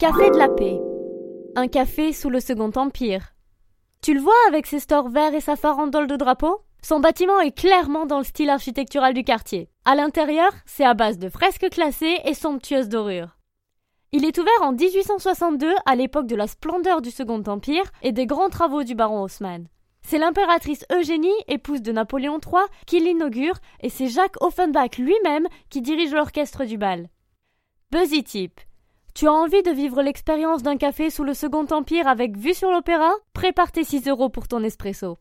Café de la paix. Un café sous le Second Empire. Tu le vois avec ses stores verts et sa farandole de drapeau? Son bâtiment est clairement dans le style architectural du quartier. À l'intérieur, c'est à base de fresques classées et somptueuses dorures. Il est ouvert en 1862 à l'époque de la splendeur du Second Empire et des grands travaux du baron Haussmann. C'est l'impératrice Eugénie, épouse de Napoléon III, qui l'inaugure et c'est Jacques Offenbach lui-même qui dirige l'orchestre du bal. Buzzy Tip. Tu as envie de vivre l'expérience d'un café sous le Second Empire avec vue sur l'opéra? Prépare tes 6 euros pour ton espresso.